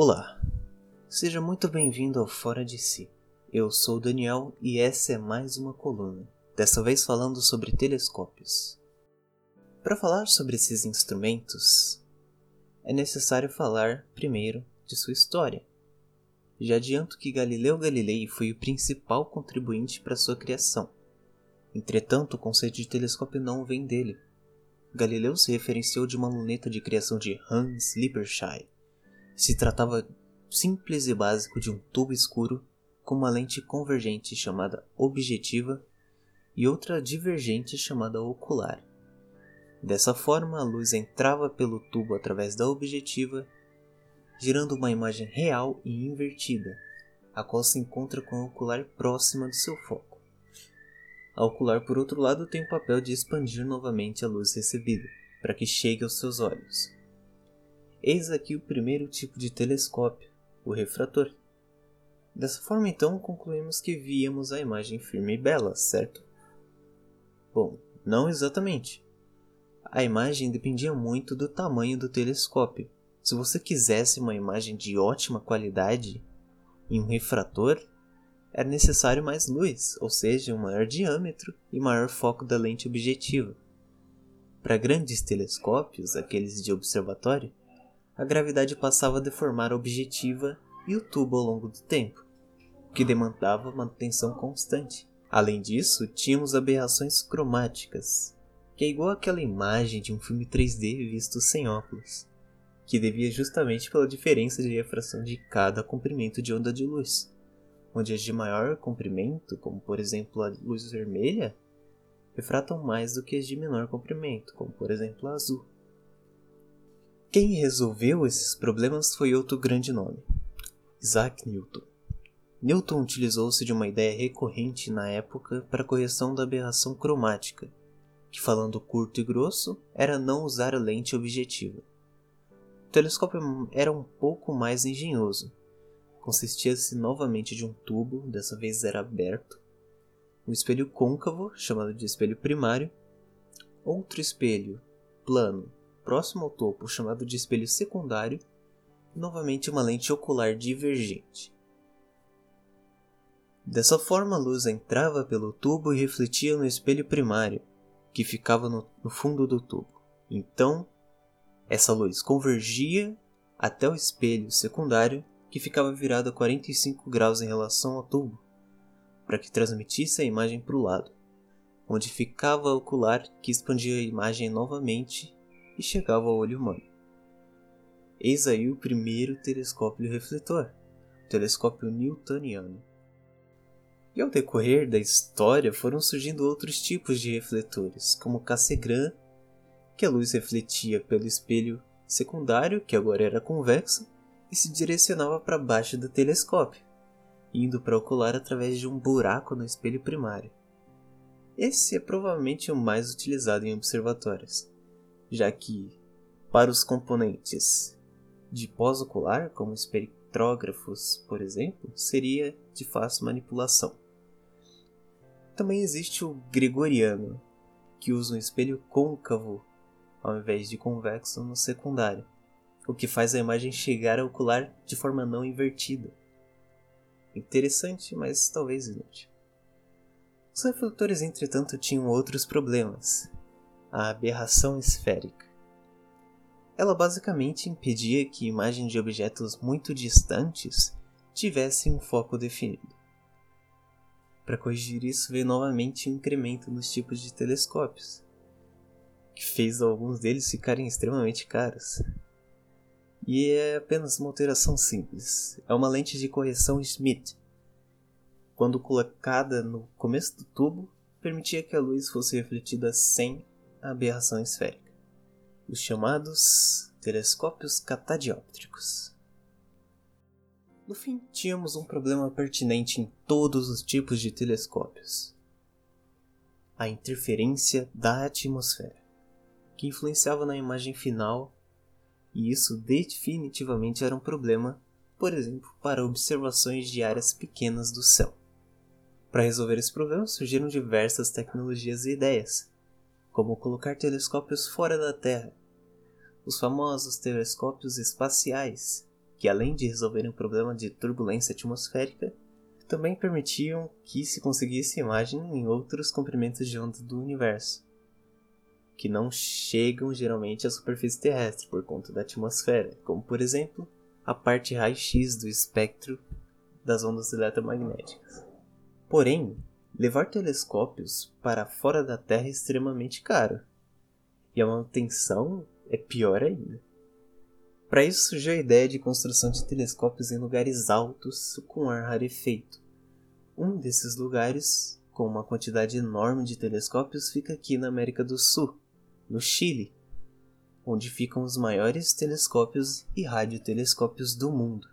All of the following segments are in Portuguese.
Olá, seja muito bem-vindo ao Fora de Si. Eu sou o Daniel e essa é mais uma coluna, dessa vez falando sobre telescópios. Para falar sobre esses instrumentos, é necessário falar primeiro de sua história. Já adianto que Galileu Galilei foi o principal contribuinte para sua criação. Entretanto, o conceito de telescópio não vem dele. Galileu se referenciou de uma luneta de criação de Hans Lippershey. Se tratava simples e básico de um tubo escuro com uma lente convergente chamada objetiva e outra divergente chamada ocular. Dessa forma, a luz entrava pelo tubo através da objetiva, gerando uma imagem real e invertida, a qual se encontra com a ocular próxima do seu foco. A ocular, por outro lado, tem o papel de expandir novamente a luz recebida, para que chegue aos seus olhos. Eis aqui o primeiro tipo de telescópio, o refrator. Dessa forma, então, concluímos que víamos a imagem firme e bela, certo? Bom, não exatamente. A imagem dependia muito do tamanho do telescópio. Se você quisesse uma imagem de ótima qualidade em um refrator, era necessário mais luz, ou seja, um maior diâmetro e maior foco da lente objetiva. Para grandes telescópios, aqueles de observatório, a gravidade passava a deformar a objetiva e o tubo ao longo do tempo, o que demandava manutenção constante. Além disso, tínhamos aberrações cromáticas, que é igual àquela imagem de um filme 3D visto sem óculos, que devia justamente pela diferença de refração de cada comprimento de onda de luz, onde as de maior comprimento, como por exemplo a luz vermelha, refratam mais do que as de menor comprimento, como por exemplo a azul. Quem resolveu esses problemas foi outro grande nome, Isaac Newton. Newton utilizou-se de uma ideia recorrente na época para a correção da aberração cromática, que falando curto e grosso, era não usar a lente objetiva. O telescópio era um pouco mais engenhoso. Consistia-se novamente de um tubo, dessa vez era aberto, um espelho côncavo, chamado de espelho primário, outro espelho plano, próximo ao topo, chamado de espelho secundário, novamente uma lente ocular divergente. Dessa forma, a luz entrava pelo tubo e refletia no espelho primário, que ficava no, no fundo do tubo. Então, essa luz convergia até o espelho secundário, que ficava virado a 45 graus em relação ao tubo, para que transmitisse a imagem para o lado, onde ficava a ocular que expandia a imagem novamente e chegava ao olho humano. Eis aí o primeiro telescópio refletor, o telescópio newtoniano. E ao decorrer da história foram surgindo outros tipos de refletores, como o Cassegrain, que a luz refletia pelo espelho secundário, que agora era convexo, e se direcionava para baixo do telescópio, indo para ocular através de um buraco no espelho primário. Esse é provavelmente o mais utilizado em observatórios, já que, para os componentes de pós-ocular, como espectrógrafos, por exemplo, seria de fácil manipulação. Também existe o gregoriano, que usa um espelho côncavo ao invés de convexo no secundário, o que faz a imagem chegar ao ocular de forma não invertida. Interessante, mas talvez inútil. Os refletores, entretanto, tinham outros problemas. A aberração esférica. Ela basicamente impedia que imagens de objetos muito distantes tivessem um foco definido. Para corrigir isso, veio novamente um incremento nos tipos de telescópios, que fez alguns deles ficarem extremamente caros. E é apenas uma alteração simples. É uma lente de correção Schmidt. Quando colocada no começo do tubo, permitia que a luz fosse refletida sem aberração esférica. Os chamados telescópios catadióptricos. No fim, tínhamos um problema pertinente em todos os tipos de telescópios: a interferência da atmosfera, que influenciava na imagem final, e isso definitivamente era um problema, por exemplo, para observações de áreas pequenas do céu. Para resolver esse problema surgiram diversas tecnologias e ideias, como colocar telescópios fora da Terra, os famosos telescópios espaciais, que além de resolverem o problema de turbulência atmosférica, também permitiam que se conseguisse imagem em outros comprimentos de onda do universo, que não chegam geralmente à superfície terrestre por conta da atmosfera, como por exemplo a parte raio-x do espectro das ondas eletromagnéticas. Porém, levar telescópios para fora da Terra é extremamente caro, e a manutenção é pior ainda. Para isso surgiu a ideia de construção de telescópios em lugares altos com ar rarefeito. Um desses lugares, com uma quantidade enorme de telescópios, fica aqui na América do Sul, no Chile, onde ficam os maiores telescópios e radiotelescópios do mundo.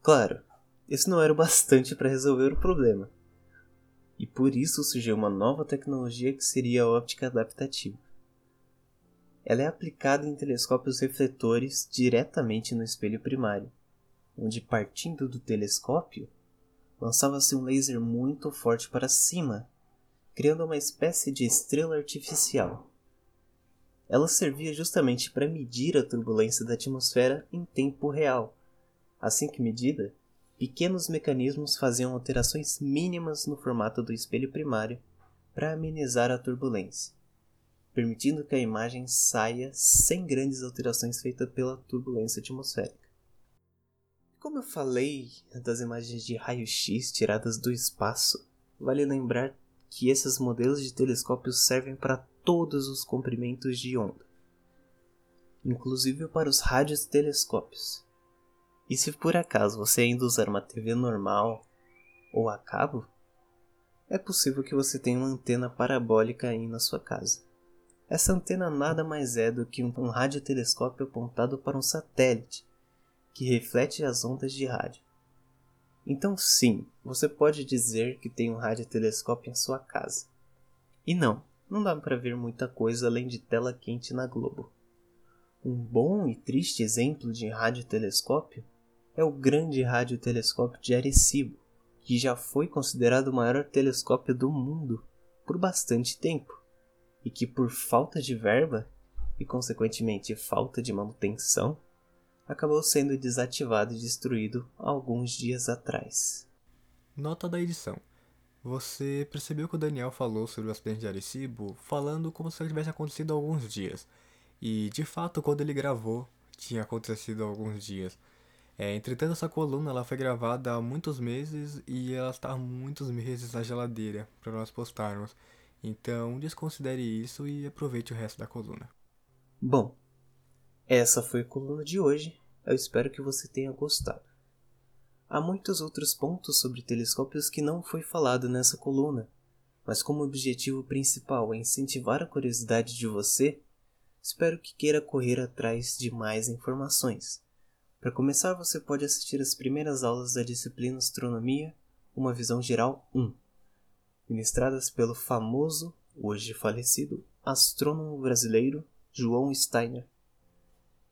Claro, isso não era o bastante para resolver o problema. E por isso surgiu uma nova tecnologia que seria a óptica adaptativa. Ela é aplicada em telescópios refletores diretamente no espelho primário, onde partindo do telescópio, lançava-se um laser muito forte para cima, criando uma espécie de estrela artificial. Ela servia justamente para medir a turbulência da atmosfera em tempo real. Assim que medida, pequenos mecanismos faziam alterações mínimas no formato do espelho primário para amenizar a turbulência permitindo que a imagem saia sem grandes alterações feitas pela turbulência atmosférica. Como eu falei das imagens de raio-x tiradas do espaço, vale lembrar que esses modelos de telescópios servem para todos os comprimentos de onda, inclusive para os radiotelescópios. E se por acaso você ainda usar uma TV normal ou a cabo, é possível que você tenha uma antena parabólica aí na sua casa. Essa antena nada mais é do que um radiotelescópio apontado para um satélite, que reflete as ondas de rádio. Então, sim, você pode dizer que tem um radiotelescópio em sua casa. E não, não dá para ver muita coisa além de tela quente na Globo. Um bom e triste exemplo de radiotelescópio é o Grande Radiotelescópio de Arecibo, que já foi considerado o maior telescópio do mundo por bastante tempo e que por falta de verba e consequentemente falta de manutenção, acabou sendo desativado e destruído alguns dias atrás. Nota da edição. Você percebeu que o Daniel falou sobre o acidente de Arecibo falando como se ele tivesse acontecido há alguns dias. E de fato, quando ele gravou, tinha acontecido há alguns dias. É, entretanto, essa coluna ela foi gravada há muitos meses e ela está há muitos meses na geladeira para nós postarmos. Então, desconsidere isso e aproveite o resto da coluna. Bom, essa foi a coluna de hoje. Eu espero que você tenha gostado. Há muitos outros pontos sobre telescópios que não foi falado nessa coluna, mas como objetivo principal é incentivar a curiosidade de você, espero que queira correr atrás de mais informações. Para começar, você pode assistir as primeiras aulas da disciplina Astronomia, uma visão geral 1 ministradas pelo famoso, hoje falecido, astrônomo brasileiro João Steiner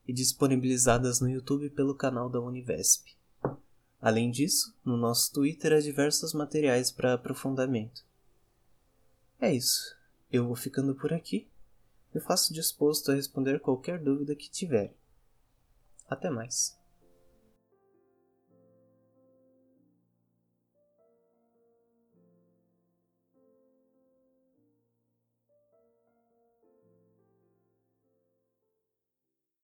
e disponibilizadas no YouTube pelo canal da Univesp. Além disso, no nosso Twitter há diversos materiais para aprofundamento. É isso. Eu vou ficando por aqui. Eu faço disposto a responder qualquer dúvida que tiver. Até mais.